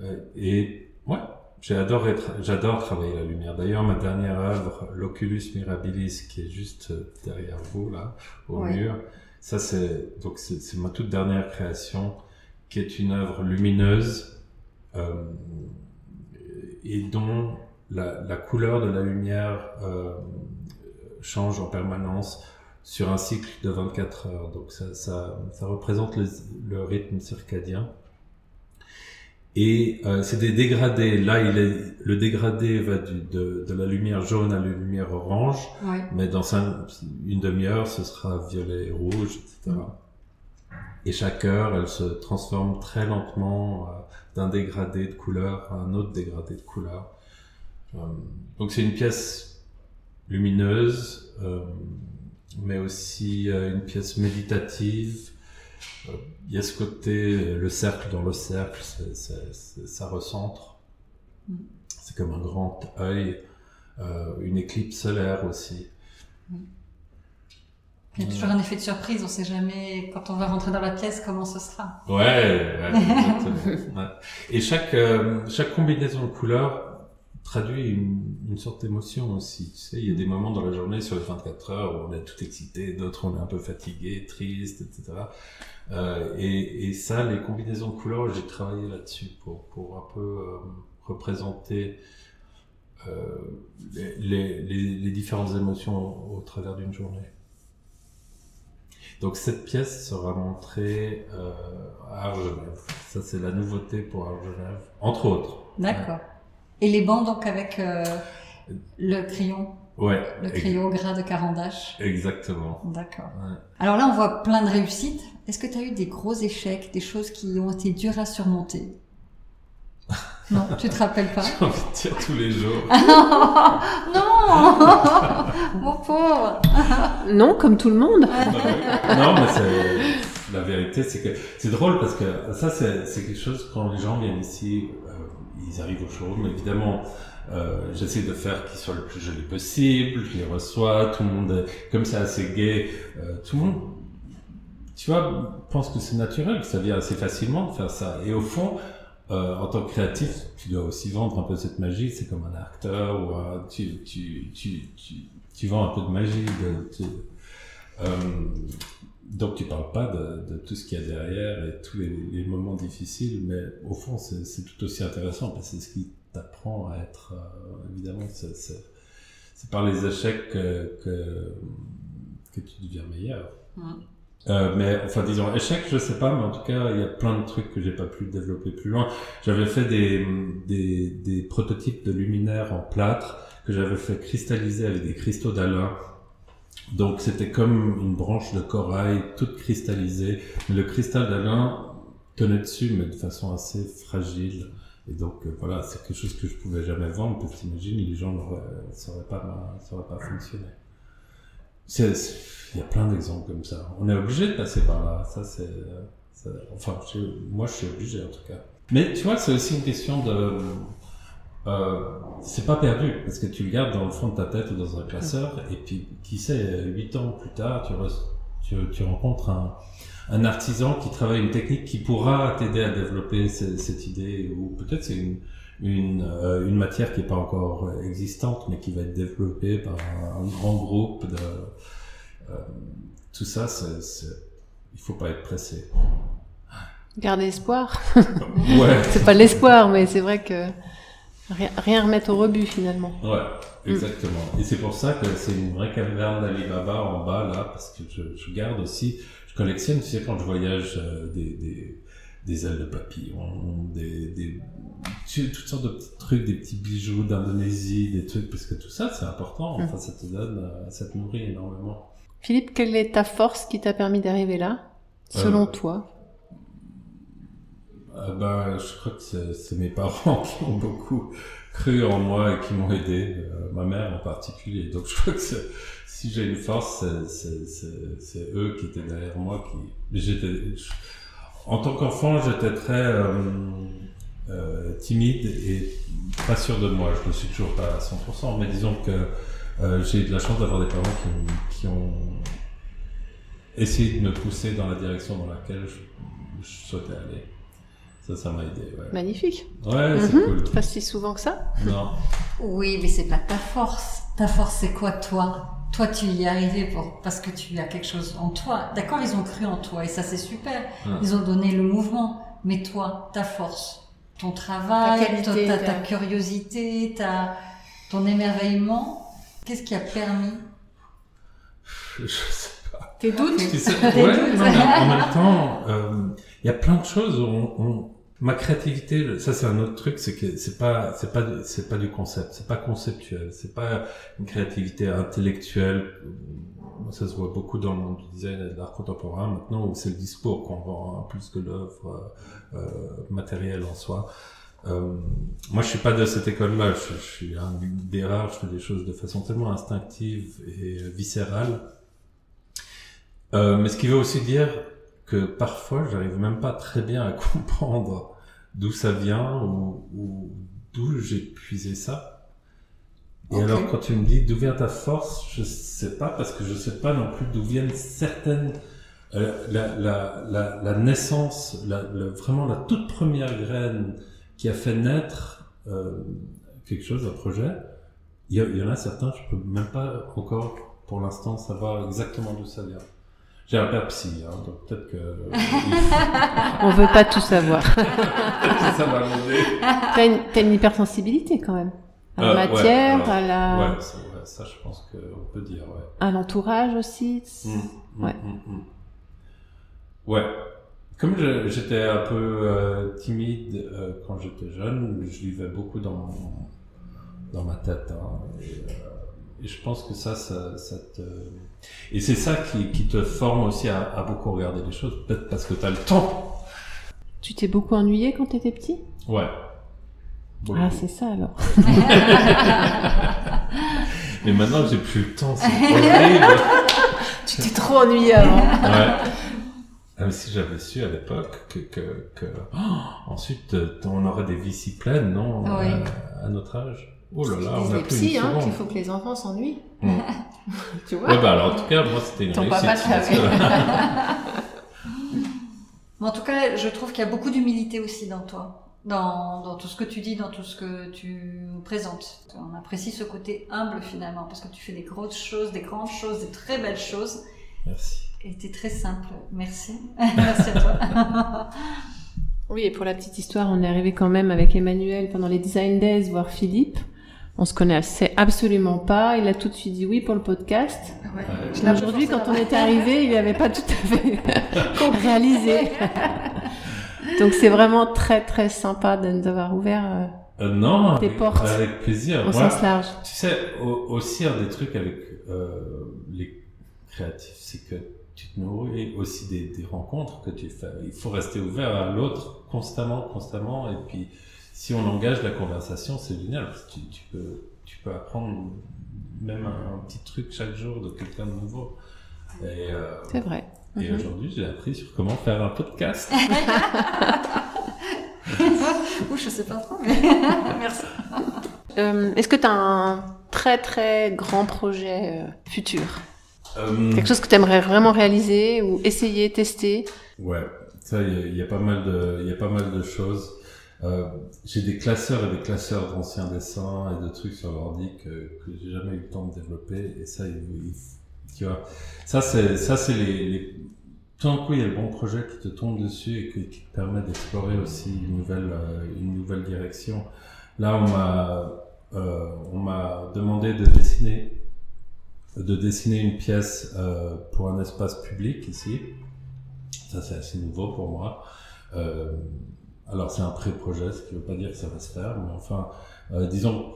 Euh, et ouais, j'adore j'adore travailler la lumière. D'ailleurs, ma dernière œuvre, l'Oculus Mirabilis, qui est juste derrière vous là, au mur, ça c'est donc c'est ma toute dernière création qui est une œuvre lumineuse euh, et dont la, la, couleur de la lumière euh, change en permanence sur un cycle de 24 heures. Donc ça, ça, ça représente le, le, rythme circadien. Et euh, c'est des dégradés. Là, il est, le dégradé va du, de, de, la lumière jaune à la lumière orange, mais dans une demi-heure, ce sera violet et rouge, etc. Et chaque heure, elle se transforme très lentement euh, d'un dégradé de couleur à un autre dégradé de couleur. Euh, donc c'est une pièce lumineuse, euh, mais aussi une pièce méditative. Il y a ce côté, le cercle dans le cercle, ça recentre. Mm. C'est comme un grand œil, une éclipse solaire aussi. Il y a toujours un effet de surprise, on sait jamais quand on va rentrer dans la pièce comment ce sera. Ouais, ouais exactement. Et chaque euh, chaque combinaison de couleurs traduit une, une sorte d'émotion aussi. Tu sais, il y a des moments dans la journée sur les 24 heures où on est tout excité, d'autres on est un peu fatigué, triste, etc. Euh, et, et ça, les combinaisons de couleurs, j'ai travaillé là-dessus pour pour un peu euh, représenter euh, les, les, les différentes émotions au travers d'une journée. Donc cette pièce sera montrée euh, à Argenève. Ça c'est la nouveauté pour Argenève, entre autres. D'accord. Et les bancs donc avec euh, le crayon Ouais. Le crayon gras de Carandache. Exactement. D'accord. Alors là, on voit plein de réussites. Est-ce que tu as eu des gros échecs, des choses qui ont été dures à surmonter? Non, tu te rappelles pas J'ai envie de dire tous les jours. non Mon pauvre Non, comme tout le monde. non, mais c'est... La vérité, c'est que c'est drôle parce que ça, c'est, c'est quelque chose quand les gens viennent ici, euh, ils arrivent au showroom, évidemment, euh, j'essaie de faire qu'ils soient le plus joli possible, je les reçois, tout le monde, comme c'est assez gay, euh, tout le monde, tu vois, pense que c'est naturel, que ça vient assez facilement de faire ça. Et au fond, euh, en tant que créatif, tu dois aussi vendre un peu cette magie. C'est comme un acteur ou tu, tu, tu, tu, vends un peu de magie. Euh, donc tu parles pas de, tout ce qu'il y a derrière et tous les, moments difficiles, mais au fond c'est tout aussi intéressant parce que c'est ce qui t'apprend à être euh, évidemment c'est par les échecs que, que, tu deviens meilleur. Euh, mais enfin disons échec je sais pas mais en tout cas il y a plein de trucs que j'ai pas pu développer plus loin. J'avais fait des, des, des prototypes de luminaires en plâtre que j'avais fait cristalliser avec des cristaux d'Alain. Donc c'était comme une branche de corail toute cristallisée. Le cristal d'Alain tenait dessus mais de façon assez fragile. Et donc euh, voilà c'est quelque chose que je pouvais jamais vendre parce que t'imagines les gens ça aurait pas ça aurait pas fonctionné il y a plein d'exemples comme ça. On est obligé de passer par là. Ça, c'est, enfin, moi, je suis obligé en tout cas. Mais tu vois, c'est aussi une question de, euh, c'est pas perdu parce que tu le gardes dans le fond de ta tête ou dans un classeur et puis qui sait, huit ans plus tard, tu, tu, tu rencontres un, un, artisan qui travaille une technique qui pourra t'aider à développer cette, idée ou peut-être c'est une une, euh, une matière qui n'est pas encore existante mais qui va être développée par un, un grand groupe de euh, tout ça, il faut pas être pressé. Garder espoir. ouais. c'est pas l'espoir, mais c'est vrai que Rien, remettre au rebut finalement. Ouais, mm. exactement. Et c'est pour ça que c'est une vraie caverne d'Alibaba en bas là, parce que je, je, garde aussi, je collectionne, tu sais, quand je voyage euh, des, des, des, ailes de papillon, des, des, toutes sortes de petits trucs, des petits bijoux d'Indonésie, des trucs, parce que tout ça c'est important, mm. enfin ça te donne, euh, ça te nourrit énormément. Philippe, quelle est ta force qui t'a permis d'arriver là, selon euh, toi? euh, ben, je crois que c'est mes parents qui ont beaucoup cru en moi et qui m'ont aidé, euh, ma mère en particulier. Donc je crois que si j'ai une force, c'est eux qui étaient derrière moi. Qui j'étais, en tant qu'enfant, j'étais très euh, euh, timide et pas sûr de moi. Je ne suis toujours pas à 100%, mais disons que euh, j'ai eu de la chance d'avoir des parents qui, qui, ont essayé de me pousser dans la direction dans laquelle je, je souhaitais aller. Ça, ça m'a aidé. Ouais. Magnifique. Ouais, c'est mhm. cool. Pas si souvent que ça. Non. oui, mais c'est pas ta force. Ta force, c'est quoi, toi? Toi, tu y es arrivé pour, parce que tu as quelque chose en toi. D'accord, ils ont cru en toi et ça, c'est super. Ils ont donné le mouvement. Mais toi, ta force, ton travail, ta, ta, ta curiosité, ta, ton émerveillement, qu'est-ce qui a permis? Je sais pas. Tes doutes ouais, non, en même temps, euh, il y a plein de choses où on, ma créativité, ça c'est un autre truc, c'est que c'est pas, c'est pas, c'est pas du concept, c'est pas conceptuel, c'est pas une créativité intellectuelle. Ça se voit beaucoup dans le monde du design et de l'art contemporain maintenant, où c'est le discours qu'on vend hein, plus que l'œuvre euh, euh, matérielle en soi. Euh, moi, je suis pas de cette école-là. Je, je, suis un des rares. Je fais des choses de façon tellement instinctive et viscérale. Euh, mais ce qui veut aussi dire que parfois j'arrive même pas très bien à comprendre d'où ça vient ou, d'où j'ai puisé ça. Et alors quand tu me dis d'où vient ta force, je sais pas parce que je sais pas non plus d'où viennent certaines euh, la, la, la, la, naissance, vraiment la toute première graine qui a fait naître euh, quelque chose, un projet. Il y, il y en a certains, je peux même pas encore pour l'instant savoir exactement d'où ça vient. J'ai un père psy, hein, donc peut-être que. On veut pas tout savoir. ça va T'as une, as une hypersensibilité quand même. À la euh, matière, à la. Ouais, ça je pense qu'on peut dire, ouais. À l'entourage aussi. Mmh, mmh, ouais. Mmh, ouais. Comme j'étais un peu euh, timide euh, quand j'étais jeune, je vivais beaucoup dans, dans ma tête. Hein, et, et je pense que ça, ça, ça te... Et c'est ça qui, qui, te forme aussi à, à, beaucoup regarder les choses, peut-être parce que tu as le temps. Tu t'es beaucoup ennuyé quand tu étais petit? Ouais. Ah, c'est ça alors. Mais maintenant j'ai plus le temps, c'est horrible. tu t'es trop ennuyé avant. ouais. Ah, mais si j'avais su à l'époque que, que, que... Oh, ensuite on aurait des vies si pleines, non? Oui. à notre âge. Oh là là, on a plus psy, hein, qu'il faut que les enfants s'ennuient. Tu vois ouais, bah alors, en tout cas, moi, c'était une Ton réussite. Papa Mais en tout cas, je trouve qu'il y a beaucoup d'humilité aussi dans toi. Dans, dans tout ce que tu dis, dans tout ce que tu présentes. On apprécie ce côté humble finalement, parce que tu fais des grosses choses, des grandes choses, des très belles choses. Merci. Et t'es très simple. Merci. Merci à toi. oui, et pour la petite histoire, on est arrivé quand même avec Emmanuel pendant les Design Days voir Philippe. On se connaissait absolument pas. Il a tout de suite dit oui pour le podcast. Ouais. Aujourd'hui, quand on était arrivé, il n'avait pas tout à fait réalisé. Donc c'est vraiment très très sympa de nous avoir ouvert euh, euh non, des portes. Avec plaisir. Au sens large. Tu sais, aussi un des trucs avec euh, les créatifs, c'est que tu te nourris aussi des, des rencontres que tu fais. Il faut rester ouvert à l'autre constamment, constamment, et puis si on engage la conversation, c'est génial parce que tu, peux, tu peux apprendre même un, petit truc chaque jour de quelqu'un de nouveau. Euh, c'est vrai. Et mhm. aujourd'hui, j'ai appris sur comment faire un podcast. Ouh, je sais pas trop, mais merci. Euh, est-ce que tu as un très très grand projet euh, futur? Quelque chose que tu aimerais vraiment réaliser ou essayer, tester? Ouais, ça, il y, y, a pas mal de, il y a pas mal de choses. Euh, j'ai des classeurs et des classeurs d'anciens dessins et de trucs sur l'ordi que, que j'ai jamais eu le temps de développer. Et ça, tu vois, ça c'est ça c'est les, les, tout d'un coup il y a le bon projet qui te tombe dessus et qui, te permet d'explorer aussi une nouvelle euh, une nouvelle direction. Là, on m'a euh, on m'a demandé de dessiner de dessiner une pièce pour un espace public ici. Ça, c'est assez nouveau pour moi. Alors, c'est un pré-projet, ce qui ne veut pas dire que ça va se faire, mais enfin, euh, disons,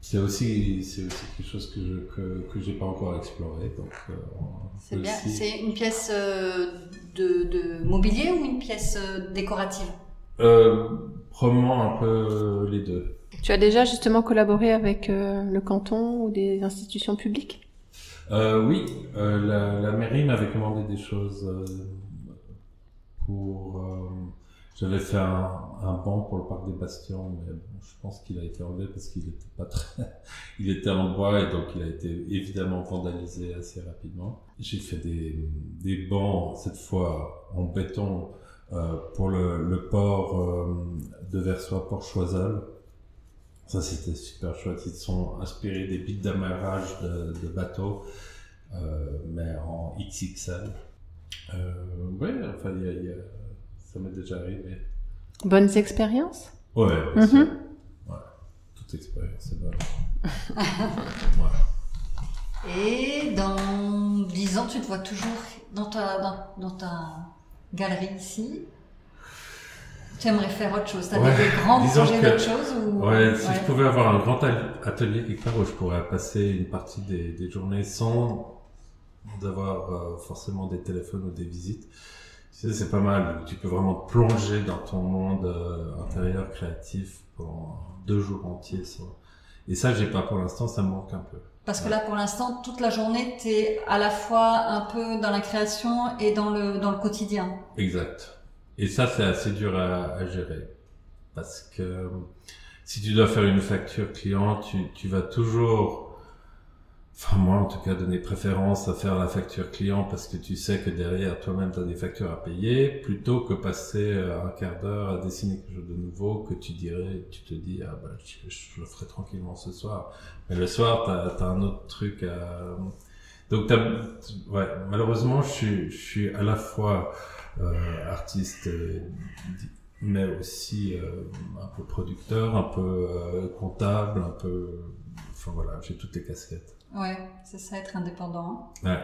c'est aussi, c'est aussi quelque chose que je que, que j'ai pas encore exploré. Donc, euh, c'est bien. C'est une pièce euh, de, de, mobilier ou une pièce décorative? Euh, Probablement un peu les deux. Tu as déjà justement collaboré avec euh, le canton ou des institutions publiques? Euh, Oui, euh, la, la, mairie m'avait commandé des choses euh, pour... Euh, j'avais fait un, banc pour le parc des Bastions, mais bon, je pense qu'il a été enlevé parce qu'il était pas très... il était en bois et donc il a été évidemment vandalisé assez rapidement. J'ai fait des, des bancs, cette fois en béton, pour le, port de Versoix, Port Choiseul ça, c'était super chouette. Ils sont inspirés des bits d'amarrage de, bateaux, euh, mais en XXL. Euh, enfin, a, y a, ça m'est déjà arrivé. Bonnes expériences? Ouais, mm -hmm. ouais. Toute expérience est bonne. ouais. Et dans 10 ans, tu te vois toujours dans ta, dans, dans ta galerie ici? Tu aimerais faire autre chose? Tu ouais, des grands projets d'autre chose ou... Ouais, si je pouvais avoir un grand atelier quelque part où je pourrais passer une partie des, des journées sans avoir euh, forcément des téléphones ou des visites. Sais, c'est pas mal. Tu peux vraiment te plonger dans ton monde euh, intérieur créatif pendant deux jours entiers. Et ça, j'ai pas pour l'instant, ça me manque un peu. Parce que là, pour l'instant, toute la journée, tu es à la fois un peu dans la création et dans le, dans le quotidien. Exact. Et ça, c'est assez dur à, à, gérer. Parce que si tu dois faire une facture client, tu, tu vas toujours, enfin moi en tout cas, donner préférence à faire la facture client parce que tu sais que derrière toi-même, tu as des factures à payer, plutôt que passer euh, un quart d'heure à dessiner quelque chose de nouveau que tu dirais, tu te dis, ah ben, je, le ferai tranquillement ce soir. Mais le soir, tu as, un autre truc à... Donc, ouais, malheureusement, je suis, je suis à la fois euh, artiste, euh, mais aussi euh, un peu producteur, un peu comptable, un peu. Enfin voilà, j'ai toutes les casquettes. Ouais, c'est ça, être indépendant. Ouais.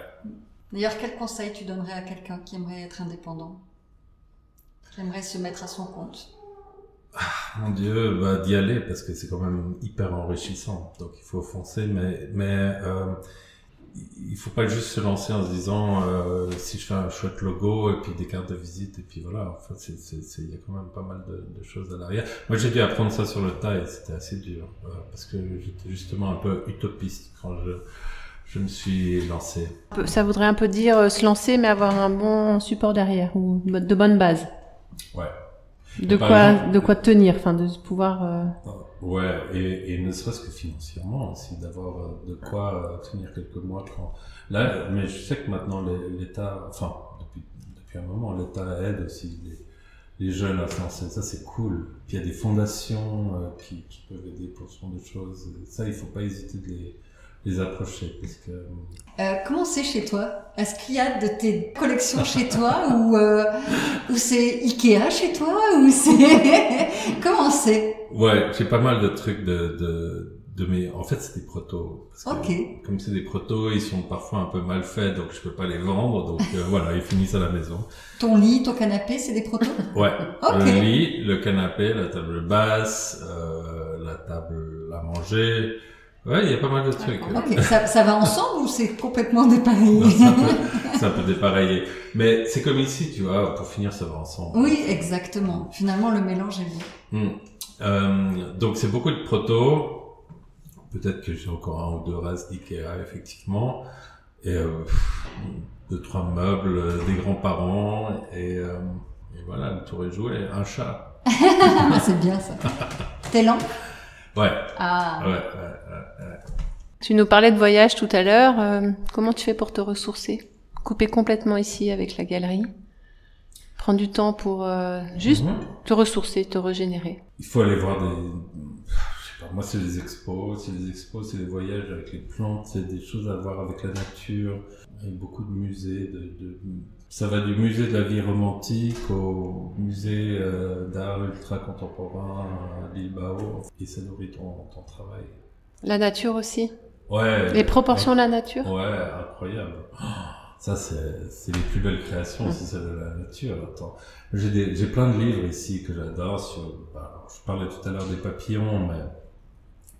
D'ailleurs, quel conseil tu donnerais à quelqu'un qui aimerait être indépendant? Qui aimerait se mettre à son compte? Ah, mon Dieu, bah, d'y aller parce que c'est quand même hyper enrichissant. Donc il faut foncer, mais mais euh, il faut pas juste se lancer en se disant euh, si je fais un chouette logo et puis des cartes de visite et puis voilà. Enfin c'est il y a quand même pas mal de, de choses à l'arrière. Moi j'ai dû apprendre ça sur le tas et c'était assez dur euh, parce que j'étais justement un peu utopiste quand je je me suis lancé. Ça voudrait un peu dire euh, se lancer mais avoir un bon support derrière ou de bonnes bases ouais de quoi de quoi tenir enfin de pouvoir euh, Ouais, et, et ne serait-ce que financièrement aussi, d'avoir euh, de quoi euh, tenir quelques mois quand... Là, mais je sais que maintenant l'État, enfin, depuis, depuis un moment, l'État aide aussi les, les jeunes à se lancer. Ça, c'est cool. Puis il y a des fondations euh, qui, qui peuvent aider pour ce genre de choses. Ça, il faut pas hésiter de les, les approcher. Parce que... Euh, comment c'est chez toi? Est-ce qu'il y a de tes collections chez toi ou, euh, ou c'est Ikea chez toi ou c'est comment c'est? Ouais, j'ai pas mal de trucs de, de, de mes. En fait, c'est des protos. ok. comme c'est des protos, ils sont parfois un peu mal faits, donc je peux pas les vendre. Donc euh, voilà, ils finissent à la maison. Ton lit, ton canapé, c'est des protos? Ouais. Le lit, le canapé, la table basse, euh, la table à manger. Ouais, il y a pas mal de trucs. Ok, ça, ça va ensemble ou c'est complètement dépareillé C'est un peu dépareillé. Mais c'est comme ici, tu vois, pour finir, ça va ensemble. Oui, exactement. Finalement, le mélange est bon. Hmm. Euh, donc, c'est beaucoup de proto. Peut-être que j'ai encore un ou deux restes d'IKEA, effectivement. Et euh, deux, trois meubles euh, des grands-parents. Et, euh, et, voilà, le tour est joué. Un chat. c'est bien ça. T'es lent? Ouais. Ah. Ouais, ouais, ouais. Tu nous parlais de voyage tout à l'heure. Euh, comment tu fais pour te ressourcer Couper complètement ici avec la galerie? Prendre du temps pour euh, juste mm -hmm. te ressourcer, te régénérer Il faut aller voir des... Je sais pas moi, c'est les expos, c'est les expos, c'est les voyages avec les plantes, c'est des choses à voir avec la nature, et beaucoup de musées. De, Ça va du musée de la vie romantique au musée euh, d'art ultra contemporain à Bilbao, et ça nourrit ton, ton travail. La nature aussi Ouais. Les proportions de la nature Ouais, incroyable. Ça, c'est les plus belles créations aussi, celles de la nature. Attends, j'ai plein de livres ici que j'adore. Sur, bah, je parlais tout à l'heure des papillons, mais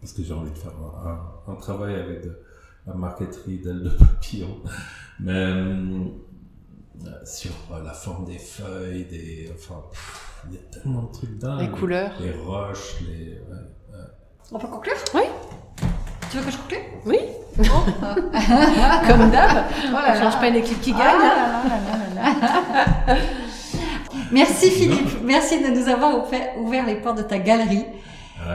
parce que j'ai envie de faire un, un, travail avec de, la marqueterie d'ailes de papillons. Mais euh, sur euh, la forme des feuilles, des, enfin, il y a tellement de trucs dingues. Les couleurs. Les roches, les. On peut conclure? Oui. Tu veux que je conclue? Oui. Comme d'hab. Oh on ne change pas une équipe qui gagne. Ah Merci Philippe, merci de nous avoir ouvert les portes de ta galerie.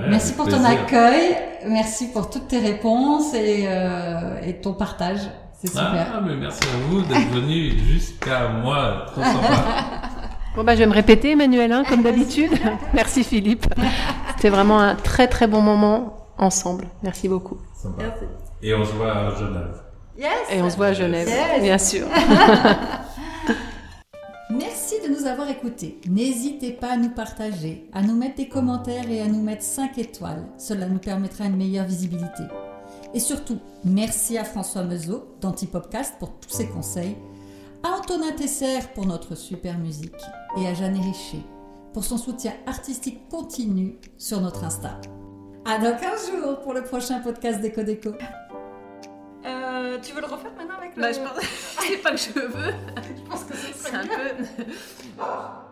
merci pour ton accueil, merci pour toutes tes réponses et, euh, et ton partage. C'est super. Ah, mais merci à vous d'être venu jusqu'à moi. Trop sympa. Bon bah je vais me répéter Emmanuel, hein, comme d'habitude. merci Philippe. C'était vraiment un très très bon moment ensemble. Merci beaucoup. Merci. Et on se voit à Genève. Yes. Et on se voit à Genève, bien sûr. Merci de nous avoir écoutés. N'hésitez pas à nous partager, à nous mettre des commentaires et à nous mettre 5 étoiles. Cela nous permettra une meilleure visibilité. Et surtout, merci à François Mezot d'Antipopcast pour tous ses conseils, à Antonin Tesser pour notre super musique et à Jeanne Richer pour son soutien artistique continu sur notre Insta. À dans 15 jours pour le prochain podcast d'Eco Déco. Euh, tu veux le refaire maintenant avec le... Bah, je pense... c'est pas que je veux. je pense que c'est un peu...